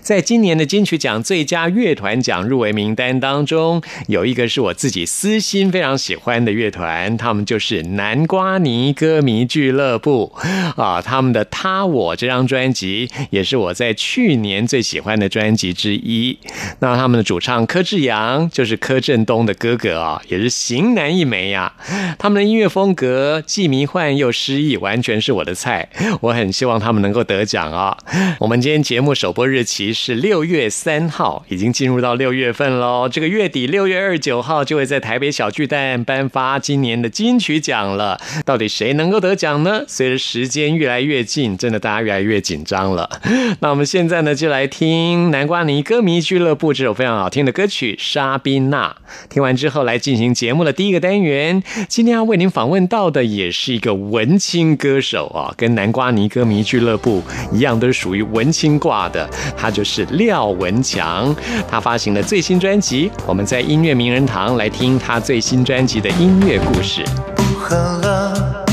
在今年的金曲奖最佳乐团奖入围名单当中，有一个是我自己私心非常喜欢的乐团，他们就是南瓜泥歌迷俱乐部啊。他们的《他我》这张专辑也是我在去年最喜欢的专辑之一。那他们的主唱柯志阳就是柯震东的哥哥啊，也是型男一枚呀。他们的音乐风格既迷幻又诗意，完全是我的菜。我很希望他们能够得奖啊。我们今天节目首播日。期是六月三号，已经进入到六月份喽。这个月底六月二十九号就会在台北小巨蛋颁发今年的金曲奖了。到底谁能够得奖呢？随着时间越来越近，真的大家越来越紧张了。那我们现在呢，就来听南瓜泥歌迷俱乐部这首非常好听的歌曲《沙宾娜》。听完之后，来进行节目的第一个单元。今天要为您访问到的也是一个文青歌手啊，跟南瓜泥歌迷俱乐部一样，都是属于文青挂的。他就是廖文强，他发行了最新专辑，我们在音乐名人堂来听他最新专辑的音乐故事。不喝了。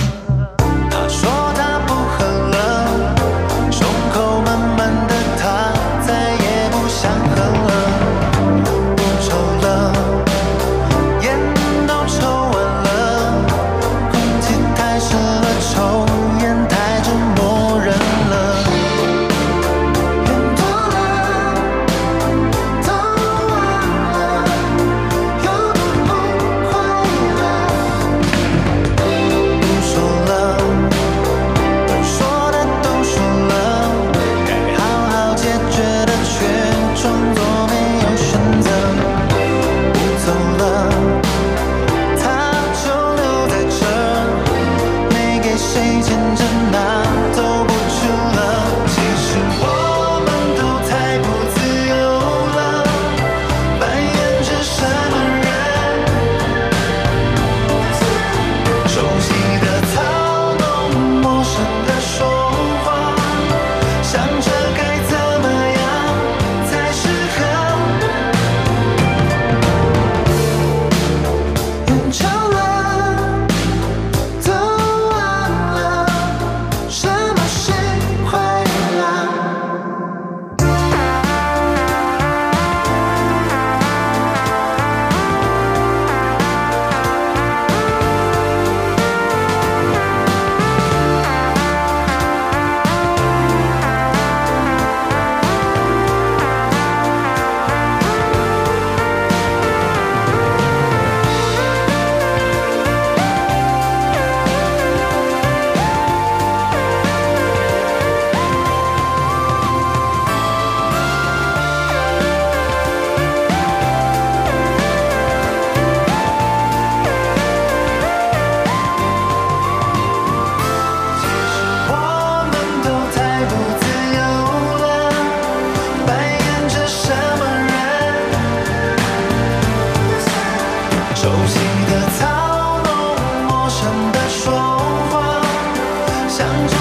相。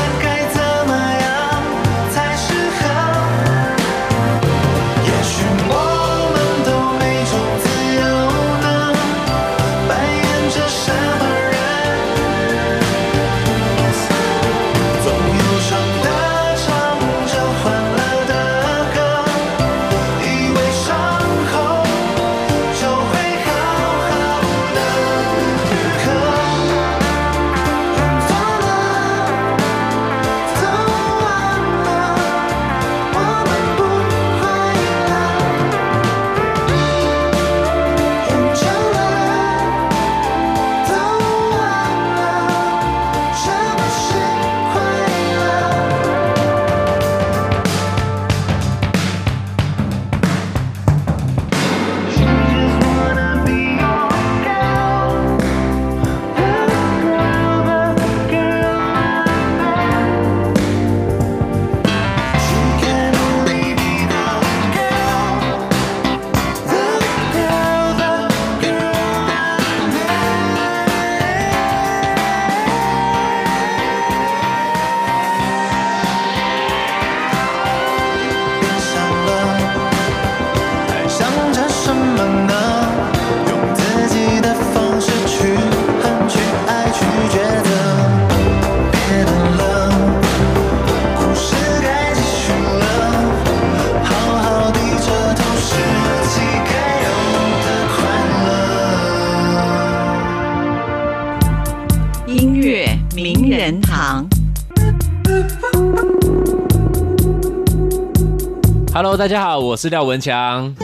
大家好，我是廖文强。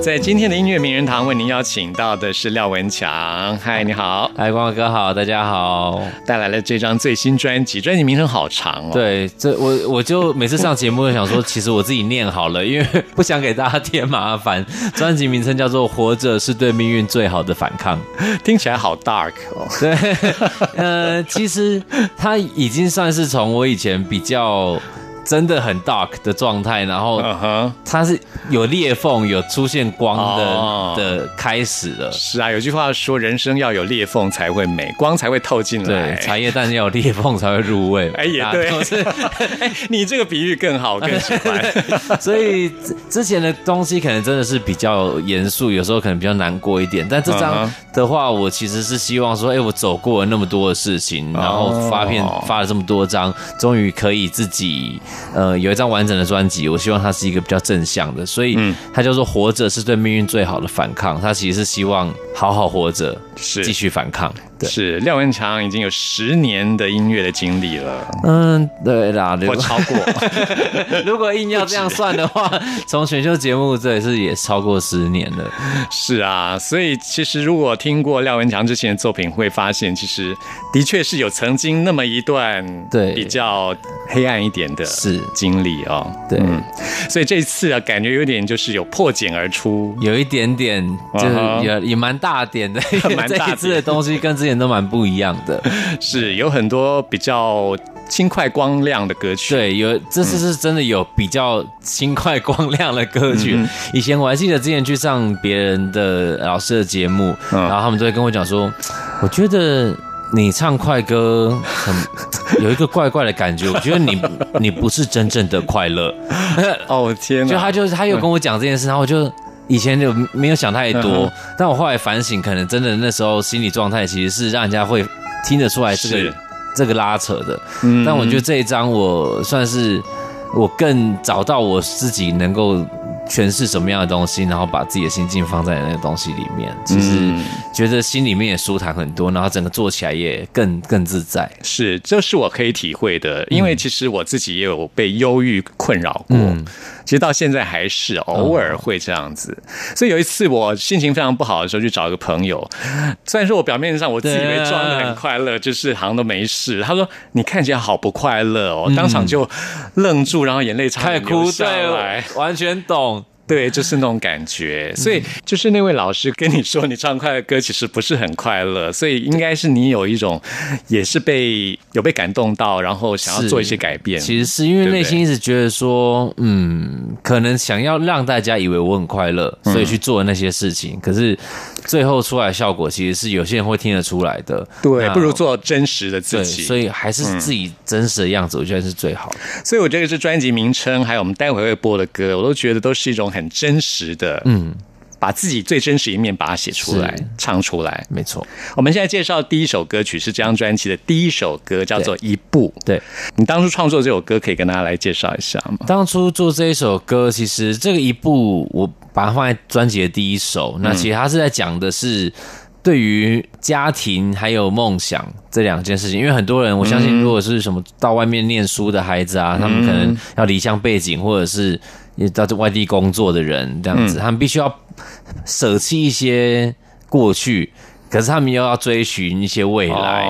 在今天的音乐名人堂，为您邀请到的是廖文强。嗨，你好，哎，光哥好，大家好。带来了这张最新专辑，专辑名称好长哦。对，这我我就每次上节目就想说，其实我自己念好了，因为不想给大家添麻烦。专辑名称叫做《活着是对命运最好的反抗》，听起来好 dark 哦。对，呃，其实它已经算是从我以前比较。真的很 dark 的状态，然后它是有裂缝、有出现光的的开始了。是啊，有句话说，人生要有裂缝才会美，光才会透进来。对，茶叶蛋要有裂缝才会入味。哎，也对，哎，你这个比喻更好，更喜欢。所以之前的东西可能真的是比较严肃，有时候可能比较难过一点。但这张的话，我其实是希望说，哎，我走过了那么多的事情，然后发片发了这么多张，终于可以自己。呃，有一张完整的专辑，我希望它是一个比较正向的，所以它叫做“活着是对命运最好的反抗”。它其实是希望好好活着，是继续反抗。是廖文强已经有十年的音乐的经历了。嗯，对啦，我超过。如果硬要这样算的话，从选秀节目这也是也超过十年了。是啊，所以其实如果听过廖文强之前的作品，会发现其实的确是有曾经那么一段对比较黑暗一点的是经历哦。对，所以这次啊，感觉有点就是有破茧而出，有一点点就是也也蛮大点的，蛮大次的东西跟之前。都蛮不一样的，是有很多比较轻快光亮的歌曲。对，有这次是真的有比较轻快光亮的歌曲。以前我还记得之前去上别人的老师的节目，然后他们都会跟我讲说，我觉得你唱快歌很 有一个怪怪的感觉，我觉得你你不是真正的快乐。哦天，就他就是他又跟我讲这件事，然后我就。以前就没有想太多，但我后来反省，可能真的那时候心理状态其实是让人家会听得出来这个这个拉扯的。嗯但我觉得这一张我算是我更找到我自己能够。诠释什么样的东西，然后把自己的心境放在那个东西里面，其实觉得心里面也舒坦很多，然后整个做起来也更更自在。是，这是我可以体会的，因为其实我自己也有被忧郁困扰过，其实到现在还是偶尔会这样子。所以有一次我心情非常不好的时候，去找一个朋友，虽然说我表面上我自己以为装的很快乐，就是好像都没事。他说你看起来好不快乐哦，当场就愣住，然后眼泪差点流下来，完全懂。对，就是那种感觉，所以就是那位老师跟你说，你唱快乐歌其实不是很快乐，所以应该是你有一种，也是被有被感动到，然后想要做一些改变。其实是因为内心一直觉得说，嗯，可能想要让大家以为我很快乐，所以去做那些事情。可是最后出来效果，其实是有些人会听得出来的。对，不如做真实的自己。所以还是自己真实的样子，我觉得是最好的。所以我觉得是专辑名称，还有我们待会会播的歌，我都觉得都是一种很。很真实的，嗯，把自己最真实一面把它写出来、唱出来，没错。我们现在介绍第一首歌曲是这张专辑的第一首歌，叫做《一步》。对你当初创作这首歌，可以跟大家来介绍一下吗？当初做这一首歌，其实这个《一步》，我把它放在专辑的第一首。那其实它是在讲的是对于家庭还有梦想这两件事情。因为很多人，我相信，如果是什么到外面念书的孩子啊，他们可能要离乡背景，或者是。也到外地工作的人这样子，他们必须要舍弃一些过去，可是他们又要追寻一些未来，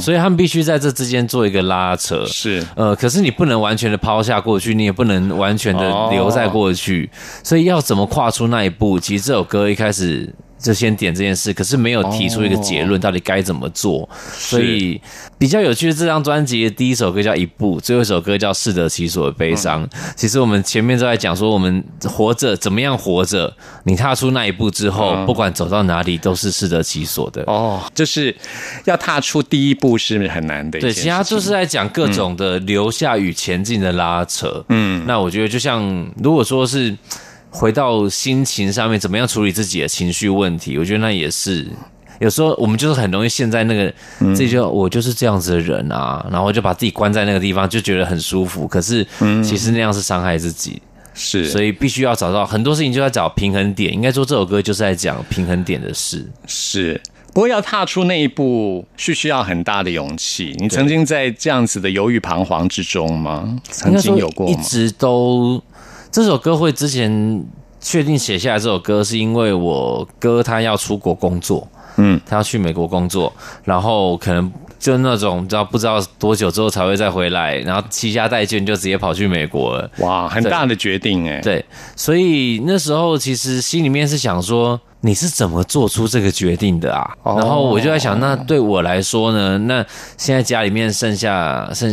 所以他们必须在这之间做一个拉扯。是，呃，可是你不能完全的抛下过去，你也不能完全的留在过去，所以要怎么跨出那一步？其实这首歌一开始。就先点这件事，可是没有提出一个结论，到底该怎么做。所以比较有趣的这张专辑的第一首歌叫《一步》，最后一首歌叫《适得其所的悲伤》。其实我们前面都在讲说，我们活着怎么样活着？你踏出那一步之后，不管走到哪里，都是适得其所的。哦，就是要踏出第一步是很难的。对，其他就是在讲各种的留下与前进的拉扯。嗯，那我觉得就像如果说是。回到心情上面，怎么样处理自己的情绪问题？我觉得那也是有时候我们就是很容易陷在那个自己就我就是这样子的人啊，然后就把自己关在那个地方，就觉得很舒服。可是其实那样是伤害自己，是所以必须要找到很多事情，就要找平衡点。应该说这首歌就是在讲平衡点的事。是不过要踏出那一步，是需要很大的勇气。你曾经在这样子的犹豫彷徨之中吗？曾经有过吗？一直都这首歌会之前确定写下来这首歌，是因为我哥他要出国工作，嗯，他要去美国工作，然后可能。就那种，知道不知道多久之后才会再回来，然后七家带眷就直接跑去美国了。哇，很大的决定哎。对，所以那时候其实心里面是想说。你是怎么做出这个决定的啊？然后我就在想，那对我来说呢？那现在家里面剩下剩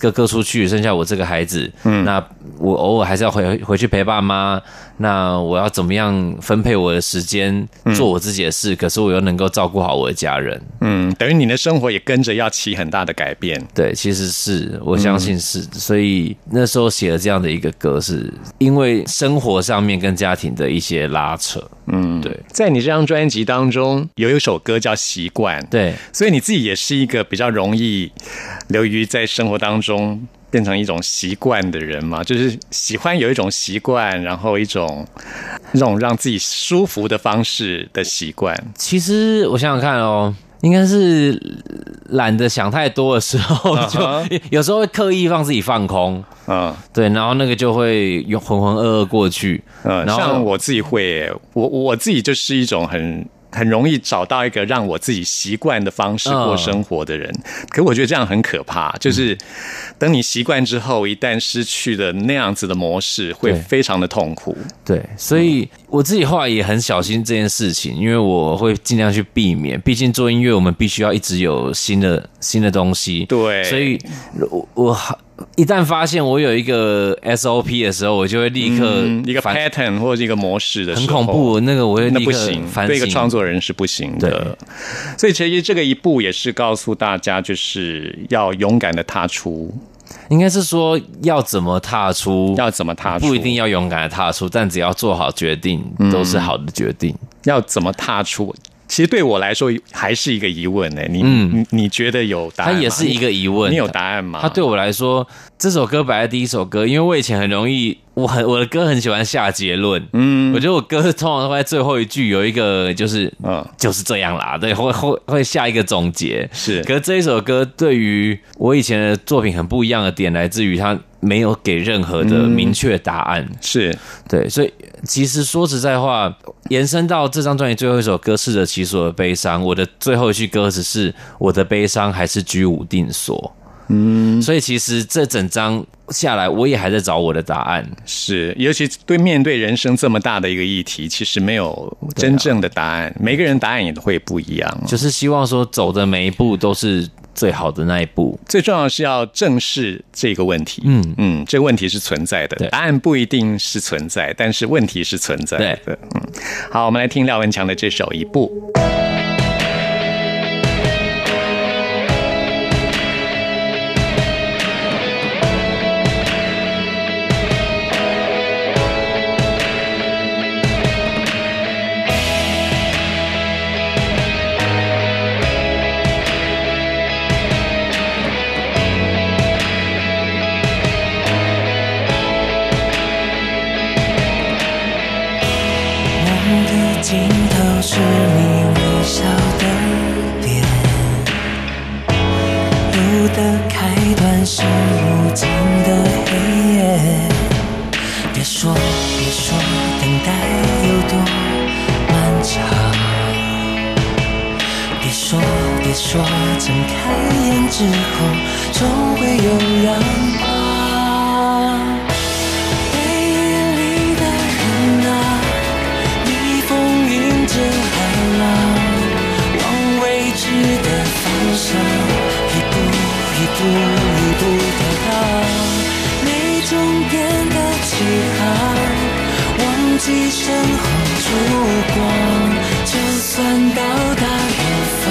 哥哥出去，剩下我这个孩子，嗯，那我偶尔还是要回回去陪爸妈。那我要怎么样分配我的时间，做我自己的事？可是我又能够照顾好我的家人。嗯，等于你的生活也跟着要起很大的改变。对，其实是我相信是，所以那时候写了这样的一个歌，是因为生活上面跟家庭的一些拉扯。嗯，对。在你这张专辑当中，有一首歌叫《习惯》，对，所以你自己也是一个比较容易流于在生活当中变成一种习惯的人嘛，就是喜欢有一种习惯，然后一种那种让自己舒服的方式的习惯。其实我想想看哦。应该是懒得想太多的时候，就有时候会刻意让自己放空，嗯，对，然后那个就会浑浑噩噩过去，嗯，像我自己会，我我自己就是一种很。很容易找到一个让我自己习惯的方式过生活的人，可我觉得这样很可怕。就是等你习惯之后，一旦失去了那样子的模式，会非常的痛苦。对，所以我自己后来也很小心这件事情，因为我会尽量去避免。毕竟做音乐，我们必须要一直有新的新的东西。对，所以我我。一旦发现我有一个 SOP 的时候，我就会立刻一个 pattern 或者一个模式的，很恐怖。那个我会那不行，对一个创作人是不行的。所以其实这个一步也是告诉大家，就是要勇敢的踏出。应该是说要怎么踏出，要怎么踏出，不一定要勇敢的踏出，但只要做好决定，都是好的决定。要怎么踏出？其实对我来说还是一个疑问呢。你你你觉得有答案？它也是一个疑问。你有答案吗？它对我来说，这首歌摆在第一首歌，因为我以前很容易，我很我的歌很喜欢下结论。嗯，我觉得我歌通常会在最后一句有一个就是嗯就是这样啦，对，会 会会下一个总结。是，可是这一首歌对于我以前的作品很不一样的点，来自于它。没有给任何的明确答案，是对，所以其实说实在话，延伸到这张专辑最后一首歌《适得其所的悲伤》，我的最后一句歌词是“我的悲伤还是居无定所”。嗯，所以其实这整张下来，我也还在找我的答案。是，尤其对面对人生这么大的一个议题，其实没有真正的答案，每个人答案也会不一样。就是希望说，走的每一步都是。最好的那一步，最重要是要正视这个问题。嗯嗯，这个问题是存在的，答案不一定是存在，但是问题是存在的。嗯，好，我们来听廖文强的这首《一步》。是你。灯红烛光就算到达远方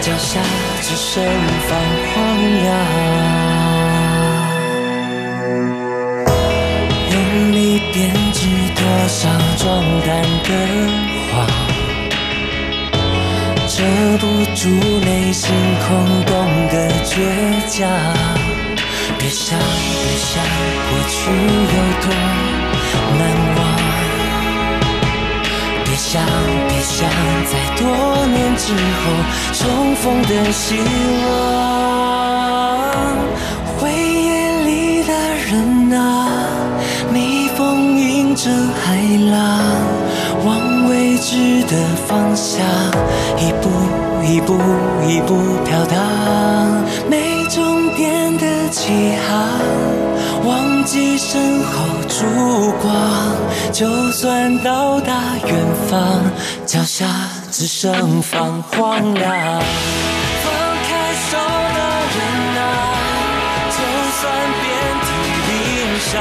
脚下只剩放荒凉用力编织多少壮胆的谎遮不住内心空洞的倔强。别想别想过去有多难忘。想别想，在多年。之后重逢的希望。回忆里的人啊，逆风迎着海浪，往未知的方向，一步一步一步飘荡，没终点的起航，忘记身后烛光，就算到达远方，脚下只剩放荒凉。放开手的人啊，就算遍体鳞伤，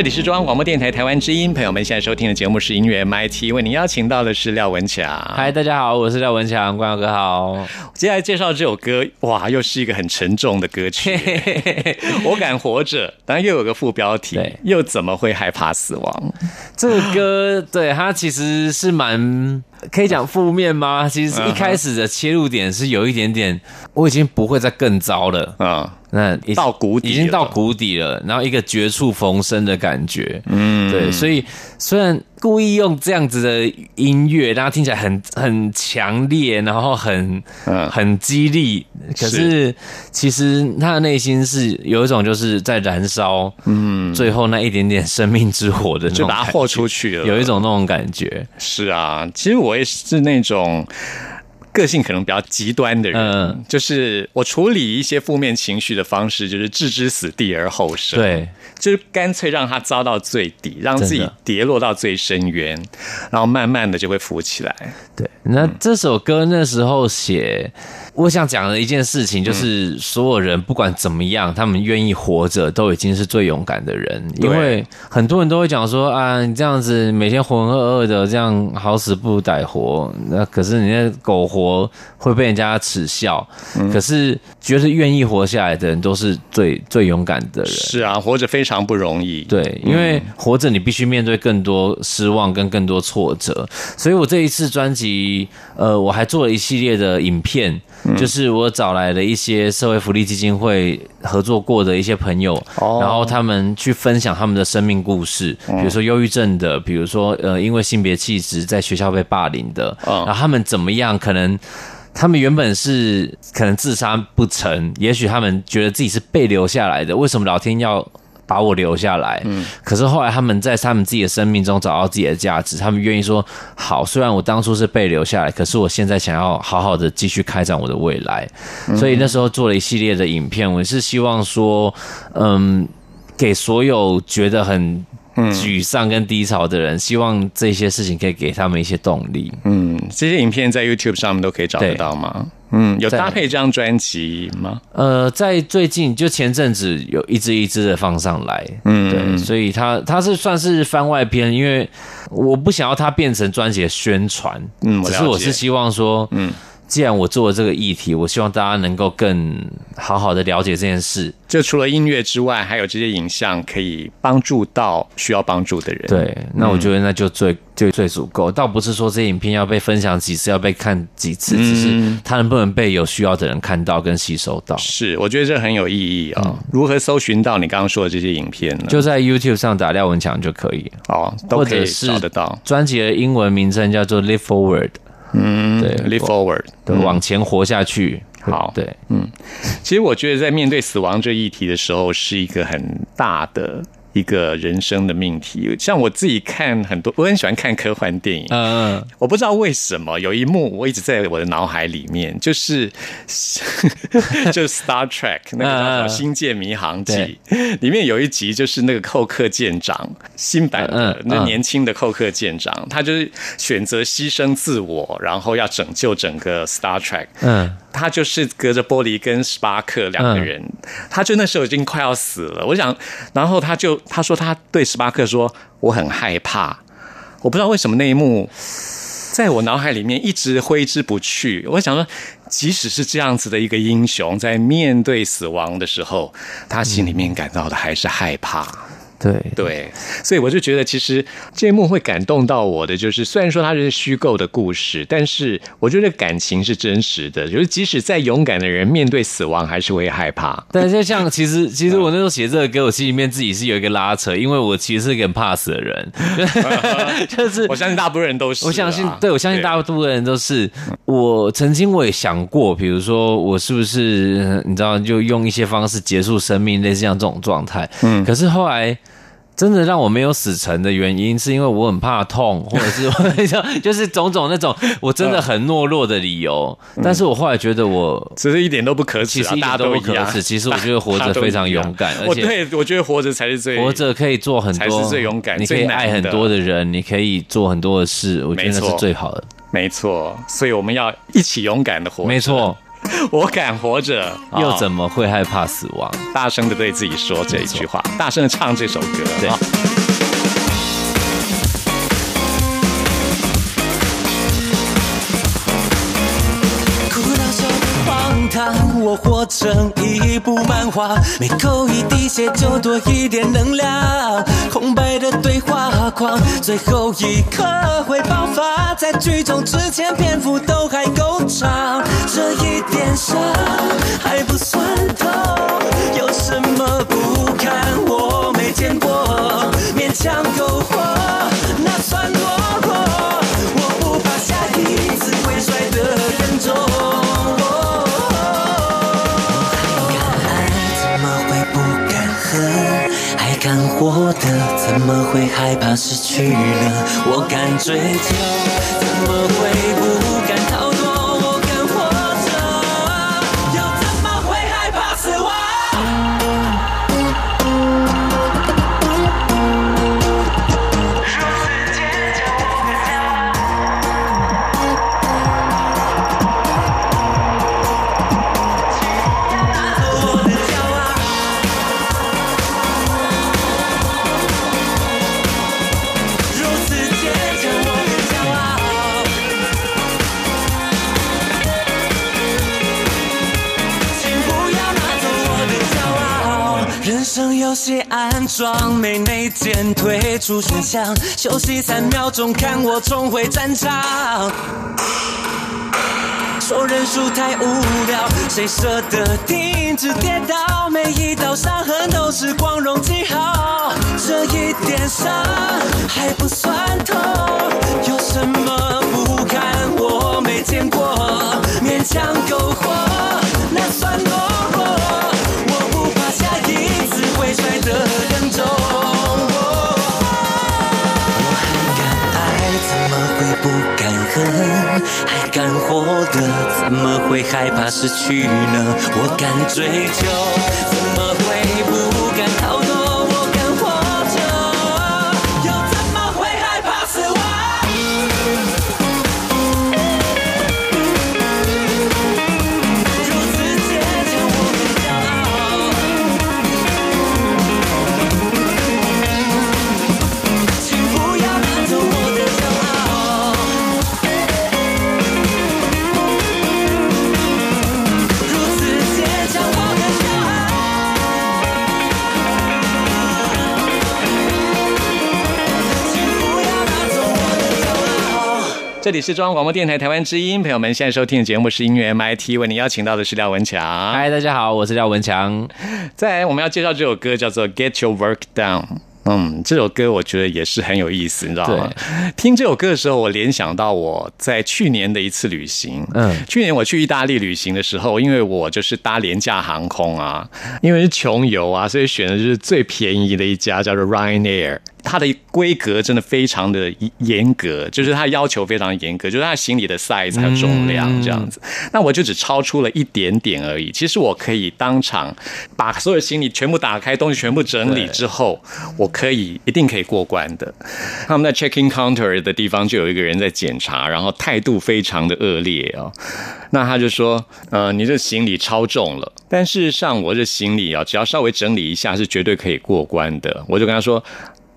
这里是中央广播电台台湾之音，朋友们现在收听的节目是音乐 MIT，为您邀请到的是廖文强。嗨，大家好，我是廖文强，关友哥好。接下来介绍这首歌，哇，又是一个很沉重的歌曲。我敢活着，当然又有个副标题，又怎么会害怕死亡？这个歌，对它其实是蛮可以讲负面吗？其实一开始的切入点是有一点点，我已经不会再更糟了。啊、那已到谷底已经到谷底了，然后一个绝处逢生的感觉，嗯，对，所以虽然故意用这样子的音乐，让它听起来很很强烈，然后很嗯。很激励，可是其实他的内心是有一种就是在燃烧，嗯，最后那一点点生命之火的那种就把它豁出去了。有一种那种感觉，是啊，其实我也是那种个性可能比较极端的人，嗯就是我处理一些负面情绪的方式，就是置之死地而后生。对，就是干脆让它遭到最底，让自己跌落到最深渊，然后慢慢的就会浮起来。对，那这首歌那时候写，我想讲的一件事情就是，所有人不管怎么样，他们愿意活着，都已经是最勇敢的人。因对为很多人都会讲说啊，你这样子每天浑浑噩噩的，这样好死不如歹活。那可是你那苟活会被人家耻笑，可是觉得愿意活下来的人，都是最最勇敢的人。是啊，活着非常不容易。对，因为活着你必须面对更多失望跟更多挫折，所以我这一次专辑，呃，我还做了一系列的影片，就是我找来了一些社会福利基金会合作过的一些朋友，哦。然后他们去分享他们的生命故事，比如说忧郁症的，比如说呃，因为性别气质在学校被霸凌的，嗯。然后他们怎么样可能。他们原本是可能自杀不成，也许他们觉得自己是被留下来的，为什么老天要把我留下来？嗯，可是后来他们在他们自己的生命中找到自己的价值，他们愿意说好，虽然我当初是被留下来，可是我现在想要好好的继续开展我的未来，所以那时候做了一系列的影片，我是希望说，嗯，给所有觉得很。沮丧跟低潮的人，希望这些事情可以给他们一些动力。嗯，这些影片在 YouTube 上面都可以找得到吗？嗯，有搭配这张专辑吗？呃，在最近就前阵子有一支一支的放上来，嗯，对，所以它它是算是番外篇，因为我不想要它变成专辑的宣传，嗯我只是我是希望说，嗯，既然我做了这个议题，我希望大家能够更好好的了解这件事，就除了音乐之外，还有这些影像可以帮助到需要帮助的人。，对，那我觉得那就最就最足够，倒不是说这些影片要被分享几次，要被看几次，只是它能不能被有需要的人看到跟吸收到。是，我觉得这很有意义啊、如何搜寻到你刚刚说的这些影片呢？就在 YouTube 上打廖文强就可以，哦，都可以找得到。专辑的英文名称叫做《Live Forward》，嗯，对 Live Forward。对，往前活下去。好对，嗯其实我觉得在面对死亡这议题的时候，是一个很大的一个人生的命题。像我自己看很多，我很喜欢看科幻电影，嗯，我不知道为什么有一幕我一直在我的脑海里面，就是 就是 Star Trek 那个叫什么《嗯嗯星舰迷航记》里面有一集，就是那个寇克舰长新版嗯那年轻的寇克舰长，他就是选择牺牲自我，然后要拯救整个 Star Trek。嗯，他就是隔着玻璃跟史巴克两个人，他就那时候已经快要死了。我想，然后他就他说他对史巴克说我很害怕，我不知道为什么那一幕在我脑海里面一直挥之不去。我想说，即使是这样子的一个英雄，在面对死亡的时候，他心里面感到的还是害怕。对，对，所以我就觉得，其实这一幕会感动到我的，就是虽然说它是虚构的故事，但是我觉得感情是真实的。就是即使再勇敢的人，面对死亡还是会害怕。但是像 其实其实我那时候写这个歌，我心里面自己是有一个拉扯，因为我其实是一个很怕死的人，就是我相信大部分人都是啊，我相信，对我相信大部分人都是。我曾经我也想过，比如说我是不是呃你知道，就用一些方式结束生命，类似像这种状态。嗯，可是后来。真的让我没有死成的原因，是因为我很怕痛，或者是 就是种种那种我真的很懦弱的理由。但是我后来觉得我其实一点都不可耻啊，其实一大家点都不可耻。其实我觉得活着 非常勇敢，而且我对我觉得活着才是最活着可以做很多才多，是最勇敢你可以爱很多的人，你可以做很多的事，我觉得那是最好的。没错，所以我们要一起勇敢的活。没错，我敢活着，又啊。怎么会害怕死亡？大声的对自己说这一句话，大声的唱这首歌。对我活成一部漫画，每扣一滴血就多一点能量。空白的对话框，最后一刻会爆发，在剧终之前篇幅都还够长。这一点伤还不算痛，有什么不堪我没见过，勉强苟活，那算多。怎么会害怕失去了？我敢追求，怎么会不敢人生有些安装没内建，退出选项，休息三秒钟，看我重回战场。说认输太无聊，谁舍得停止跌倒？每一道伤痕都是光荣记号，这一点伤还不算痛，有什么不堪我没见过？勉强苟活，那算懦弱。哦。我还敢爱，怎么会不敢恨？还敢活的，怎么会害怕失去呢？我敢追求，怎么会不这里是中央广播电台台湾之音，朋友们现在收听的节目是音乐 MIT，为您邀请到的是廖文强。嗨，大家好，我是廖文强。再来，我们要介绍这首歌叫做《Get Your Work Done》。嗯，这首歌我觉得也是很有意思，你知道吗？听这首歌的时候，我联想到我在去年的一次旅行。嗯去年我去意大利旅行的时候，因为我就是搭廉价航空啊，因为是穷游啊，所以选的就是最便宜的一家，叫做 Ryanair。它的规格真的非常的严格，就是它要求非常严格，就是它行李的 size 还有重量这样子。那我就只超出了一点点而已。其实我可以当场把所有行李全部打开，东西全部整理之后，我可以一定可以过关的。他们在 check-in counter 的地方就有一个人在检查，然后态度非常的恶劣哦。那他就说，呃，你这行李超重了，但事实上我这行李啊，只要稍微整理一下是绝对可以过关的。我就跟他说，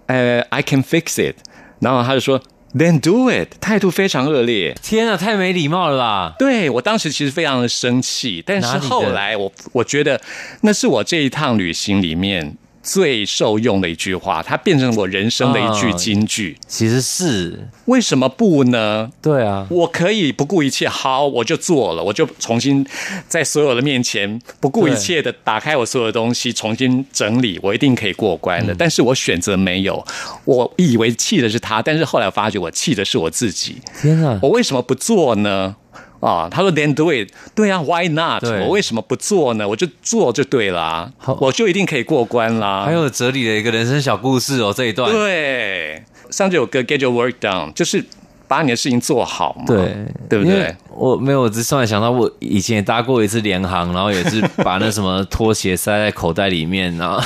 呃，I can fix it。然后他就说，Then do it。态度非常恶劣。天啊，太没礼貌了吧！对我当时其实非常的生气，但是后来我我觉得那是我这一趟旅行里面最受用的一句话，它变成我人生的一句哦金句。其实是为什么不呢？对啊，我可以不顾一切，好，我就做了，我就重新在所有的面前不顾一切的打开我所有的东西，重新整理，我一定可以过关嗯的。但是我选择没有，我以为气的是他，但是后来我发觉我气的是我自己。天啊，我为什么不做呢？啊，他说 Then do it，对啊，Why not？我为什么不做呢？我就做就对了啊好，我就一定可以过关啦。还有哲理的一个人生小故事哦，这一段。对，上这首歌 Get Your Work Done，就是把你的事情做好嘛，对，对不对？我没有，我只突然想到，我以前也搭过一次联航，然后也是把那什么拖鞋塞在口袋里面，然后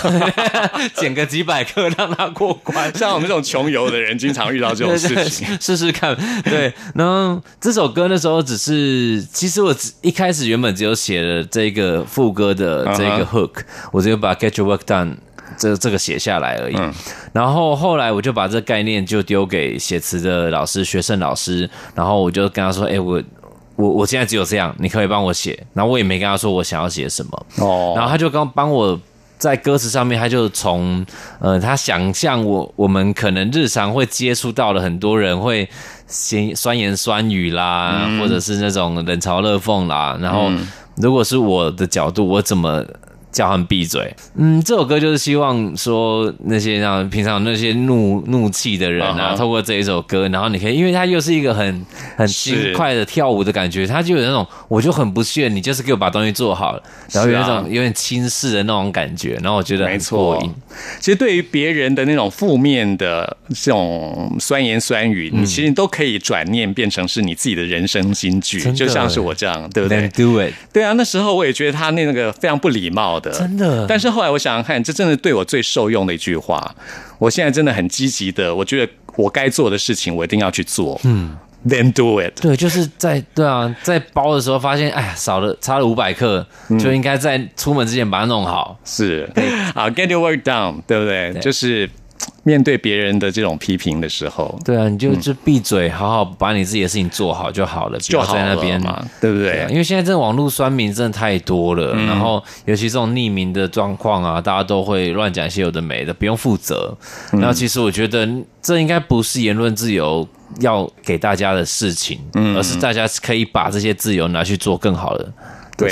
捡个几百克让它过关。像我们这种穷游的人，经常遇到这种事情。试试看。对，然后这首歌那时候只是，其实我只一开始原本只有写了这个副歌的这个 hook，、我只有把 Get Your Work Done 这这个写下来而已。然后后来我就把这概念就丢给写词的老师、学生老师，然后我就跟他说：“哎、我。”我我现在只有这样，你可以帮我写，然后我也没跟他说我想要写什么，哦然后他就刚帮我在歌词上面，他就从呃，他想象我我们可能日常会接触到的很多人会先酸言酸语啦，或者是那种冷嘲热讽啦，然后如果是我的角度，我怎么？叫他们闭嘴。嗯，这首歌就是希望说那些让平常那些怒怒气的人啊啊哈。透过这一首歌，然后你可以，因为它又是一个很很轻快的跳舞的感觉，它就有那种我就很不屑，你就是给我把东西做好了，然后有那是啊种有点轻视的那种感觉，然后我觉得没错。其实对于别人的那种负面的这种酸言酸语，你其实都可以转念变成是你自己的人生金句，就像是我这样，对不对？It，对啊，那时候我也觉得他那个非常不礼貌的，真的但是后来我想想看，这真的对我最受用的一句话。我现在真的很积极的，我觉得我该做的事情，我一定要去做。嗯，then do it。对，就是在对啊，在包的时候发现，哎呀，少了差了五百克，嗯就应该在出门之前把它弄好。是好，get your work done，对不对？对就是面对别人的这种批评的时候，对啊，你就就闭嘴，好好把你自己的事情做好就好了，就在那边嘛，对不对？因为现在这种网络酸民真的太多了，嗯。然后尤其这种匿名的状况啊，大家都会乱讲一些有的没的，不用负责。嗯。然后其实我觉得这应该不是言论自由要给大家的事情，嗯。而是大家可以把这些自由拿去做更好的对。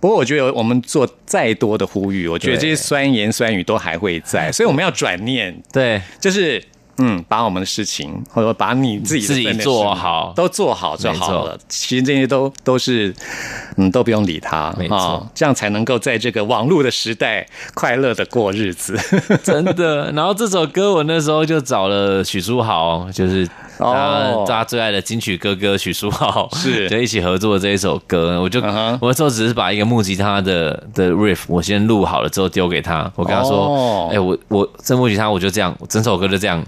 不过我觉得我们做再多的呼吁，我觉得这些酸言酸语都还会在，所以我们要转念，对，就是嗯，把我们的事情或者把你自己的做好都做好就好了。其实这些都都是嗯，都不用理他，没错啊这样才能够在这个网络的时代快乐的过日子。真的。然后这首歌我那时候就找了许书豪，就是哦他大家最爱的金曲哥哥许书豪，是就一起合作这一首歌。我就、我那时候只是把一个木吉他的的 riff 我先录好了之后丢给他，我跟他说，哎、哦我我这木吉他我就这样，整首歌就这样，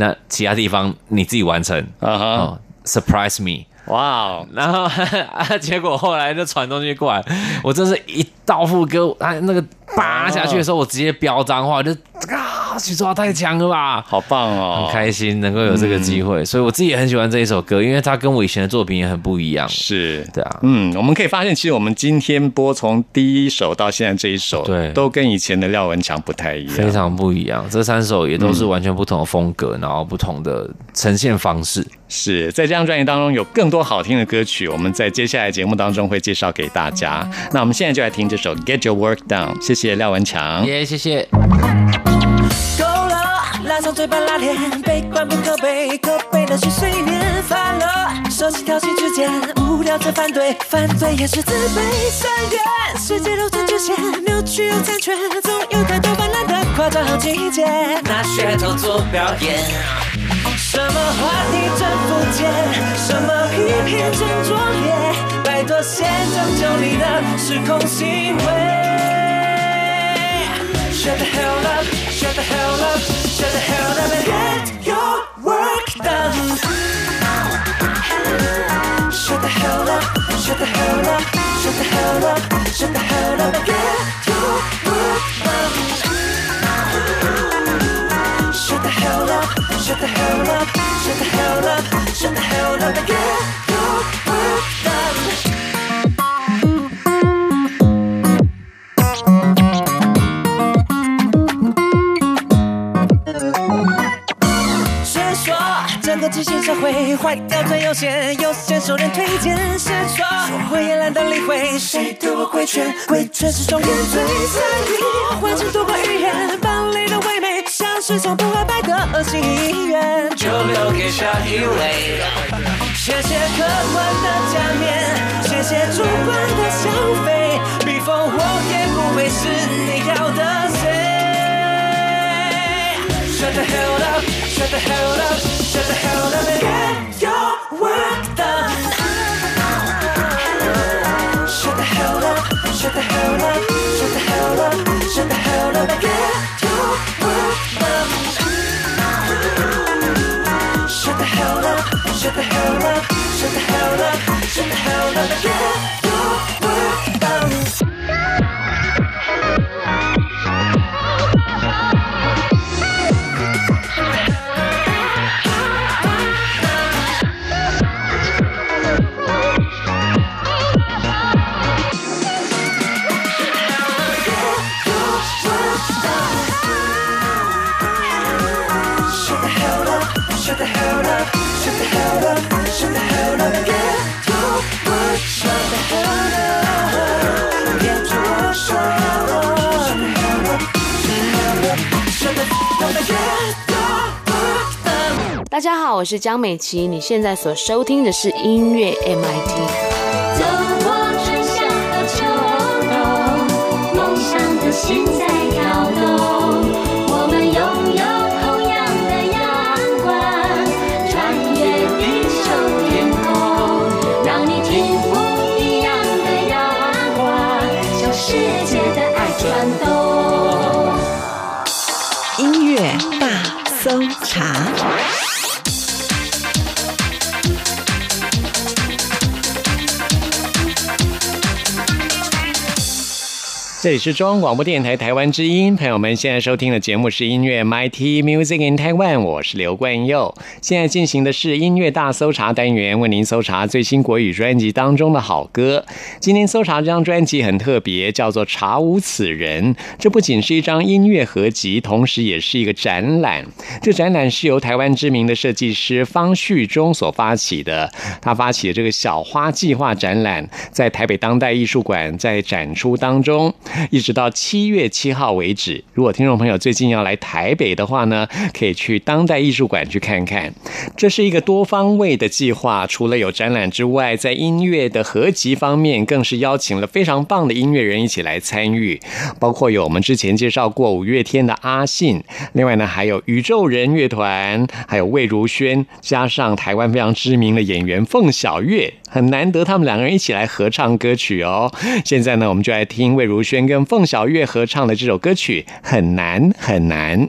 那其他地方你自己完成。啊哈，哦，surprise me，哇哦，然后啊，结果后来就传东西过来，我真是一到副歌，啊，那个扒下去的时候，我直接飙脏话，就啊，许书豪太强了吧！好棒哦，很开心能够有这个机会，所以我自己也很喜欢这一首歌，因为它跟我以前的作品也很不一样。是。对啊，嗯，我们可以发现，其实我们今天播从第一首到现在这一首，对都跟以前的廖文强不太一样，非常不一样。这三首也都是完全不同的风格，然后不同的呈现方式。是在这张专辑当中有更多好听的歌曲，我们在接下来节目当中会介绍给大家。那我们现在就来听这首《Get Your Work Done》，谢谢廖文强。耶、谢谢。够了，上嘴巴拉链，悲观不可悲，可悲的是睡眠发了，手机挑起之间，无聊才反对，反对也是自卑深渊，世界扭曲又残缺，总有太多泛滥的夸张和情节，拿噱头做表演。什么话题真肤浅，什么批评真拙劣，拜托先拯救你的时空行为。Shut the hell up, shut the hell up, shut the hell up and get your work done. Shut the hell up, shut the hell up, shut the hell up, shut the hell up and get shut the hell up, shut the hell up, shut the hell up and get your work done. 先说整个机器社会坏掉最优先，优先受人推荐。先说我也懒得理会谁对我规劝，规劝是双眼最在意，换成多个语言，班里的唯是从不二百个恶心医院，就留给下一位。谢谢客观的假面，谢谢主观的消费，逼疯我也不会是你要的谁。Shut the hell up, shut the hell up, shut the hell up and get your work done. Shut the hell up, shut the hell up, shut the hell up, shut the hell up and get. Shut the hell up, shut the hell up, shut the hell up, shut the hell up. And 我是江美琪，你现在所收听的是音乐 MIT。这里是中央广播电台台湾之音，朋友们现在收听的节目是音乐 MIT Music in Taiwan，我是刘冠佑。现在进行的是音乐大搜查单元，为您搜查最新国语专辑当中的好歌。今天搜查这张专辑很特别，叫做《查无此人》。这不仅是一张音乐合集，同时也是一个展览。这展览是由台湾知名的设计师方旭中所发起的，他发起的这个小花计划展览，在台北当代艺术馆在展出当中。一直到七月七号为止。如果听众朋友最近要来台北的话呢，可以去当代艺术馆去看看。这是一个多方位的计划，除了有展览之外，在音乐的合集方面，更是邀请了非常棒的音乐人一起来参与，包括有我们之前介绍过五月天的阿信，另外呢还有宇宙人乐团，还有魏如萱，加上台湾非常知名的演员凤小岳，很难得他们两个人一起来合唱歌曲哦。现在呢，我们就来听魏如萱跟凤小岳合唱的这首歌曲《很难很难》。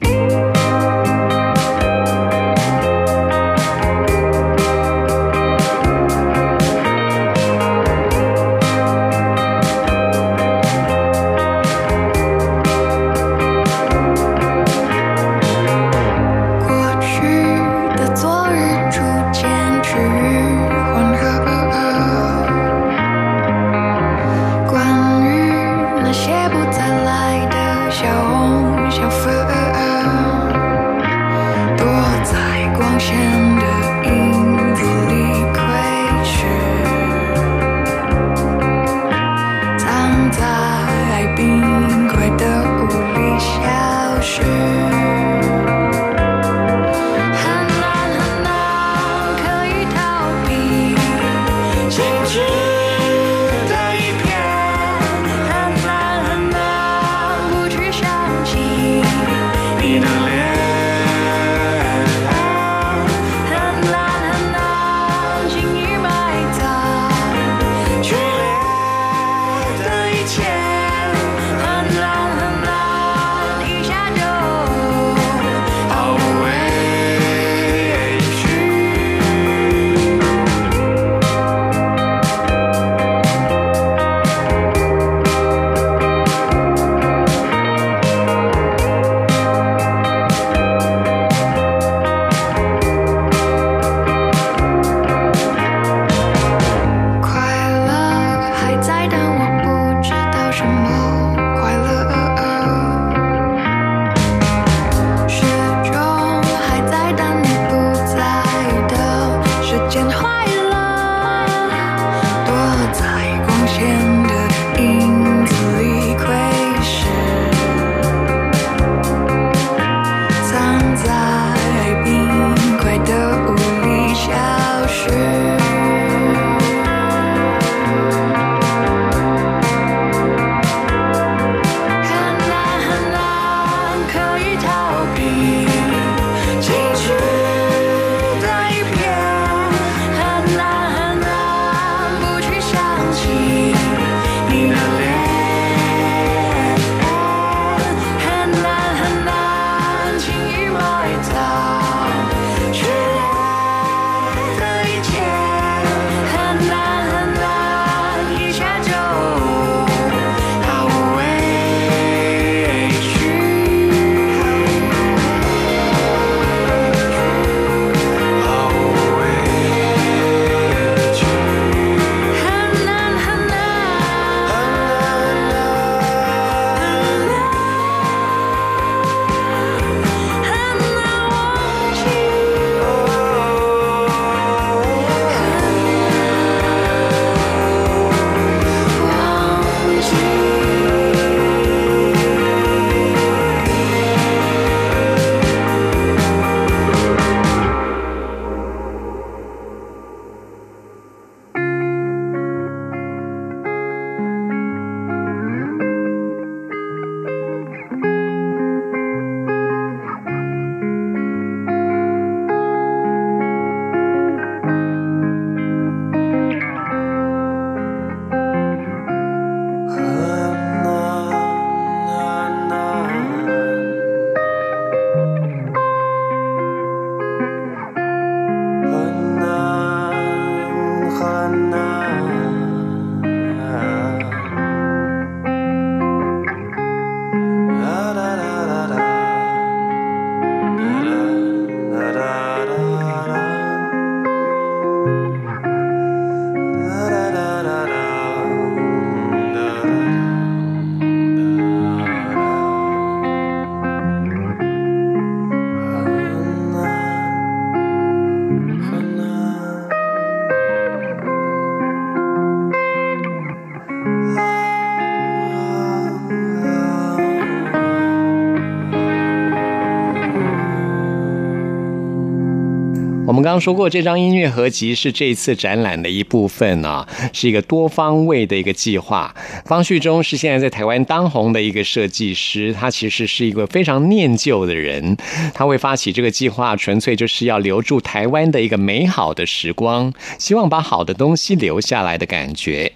刚说过，这张音乐合集是这次展览的一部分啊，是一个多方位的一个计划。方旭中是现在在台湾当红的一个设计师，他其实是一个非常念旧的人。他会发起这个计划，纯粹就是要留住台湾的一个美好的时光，希望把好的东西留下来的感觉。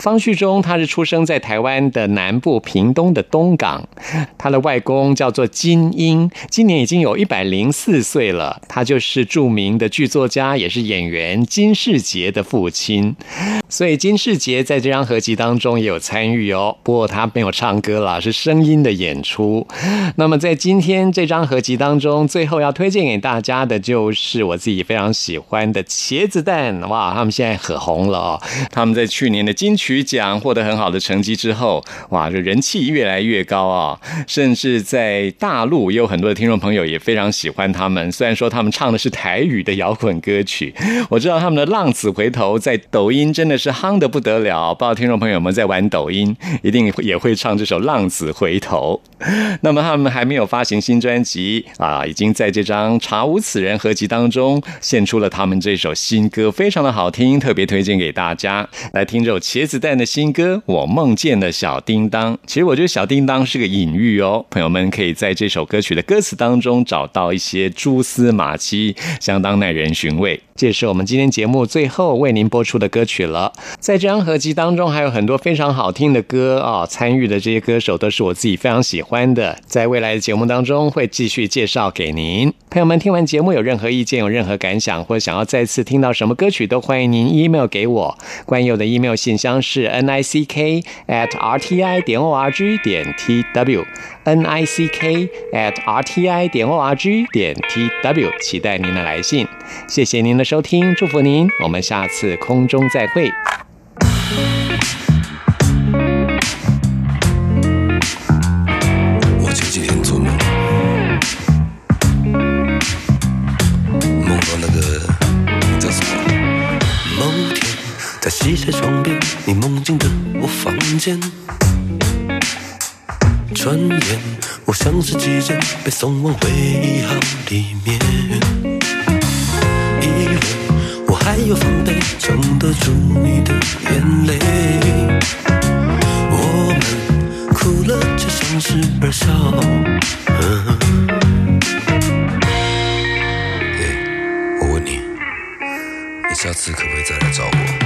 方旭中，他是出生在台湾的南部屏东的东港，他的外公叫做金英，今年已经有一百零四岁了。他就是著名的剧作家，也是演员金世杰的父亲。所以金世杰在这张合集当中也有参与哦，不过他没有唱歌啦，是声音的演出。那么在今天这张合集当中，最后要推荐给大家的就是我自己非常喜欢的茄子蛋，哇，他们现在可红了哦。他们在去年的金曲奖获得很好的成绩之后，哇，这人气越来越高啊！甚至在大陆也有很多的听众朋友也非常喜欢他们。虽然说他们唱的是台语的摇滚歌曲，我知道他们的《浪子回头》在抖音真的是夯得不得了。不知道听众朋友们在玩抖音，一定也会唱这首《浪子回头》。那么他们还没有发行新专辑啊，已经在这张《查无此人》合集当中献出了他们这首新歌，非常的好听，特别推荐给大家来听这首茄子蛋的新歌《我梦见了小叮当》。其实我觉得小叮当是个隐喻哦，朋友们可以在这首歌曲的歌词当中找到一些蛛丝马迹，相当耐人寻味。这是我们今天节目最后为您播出的歌曲了。在这张合集当中，还有很多非常好听的歌啊，参与的这些歌手都是我自己非常喜欢的。在未来的节目当中，会继续介绍给您。朋友们，听完节目有任何意见、有任何感想，或者想要再次听到什么歌曲，都欢迎您 email 给我。关佑的 email 信箱是 n i c k at r t i 点 o r g 点 t w n i c k at r t i 点 o r g 点 t w，期待您的来信。谢谢您的收听，祝福您，我们下次空中再会。我前几天做梦，梦到那个叫什么？某天在西晒窗边，你梦境的我房间。转眼，我像是寄人，被送往回忆号里面。以为我还有防备，撑得住你的眼泪。我们哭了，却相视而笑。嗯哎我问你，你下次可不可以再来找我？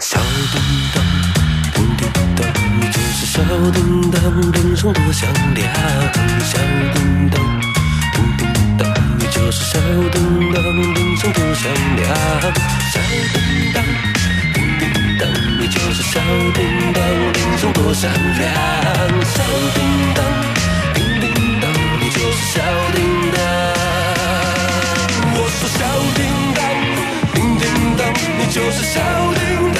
小叮当，叮叮当，你就是小叮当，人生多响亮。小叮当，叮叮当，你就是小叮当，人生多响亮。小叮当，叮叮当，你就是小叮当，人生多响亮。小叮当，叮叮当，你就是小叮当。我说小叮当，叮叮当，你就是小叮